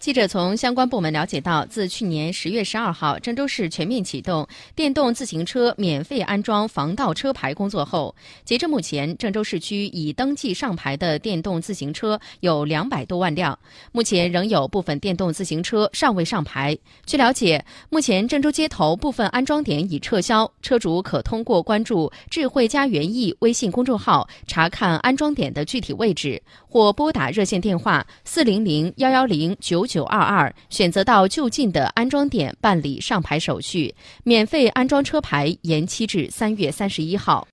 记者从相关部门了解到，自去年十月十二号郑州市全面启动电动自行车免费安装防盗车牌工作后，截至目前，郑州市区已登记上牌的电动自行车有两百多万辆。目前仍有部分电动自行车尚未上牌。据了解，目前郑州街头部分安装点已撤销，车主可通过关注“智慧家园艺”微信公众号查看安装点的具体位置，或拨打热线电话四零零幺幺零九。九二二，选择到就近的安装点办理上牌手续，免费安装车牌，延期至三月三十一号。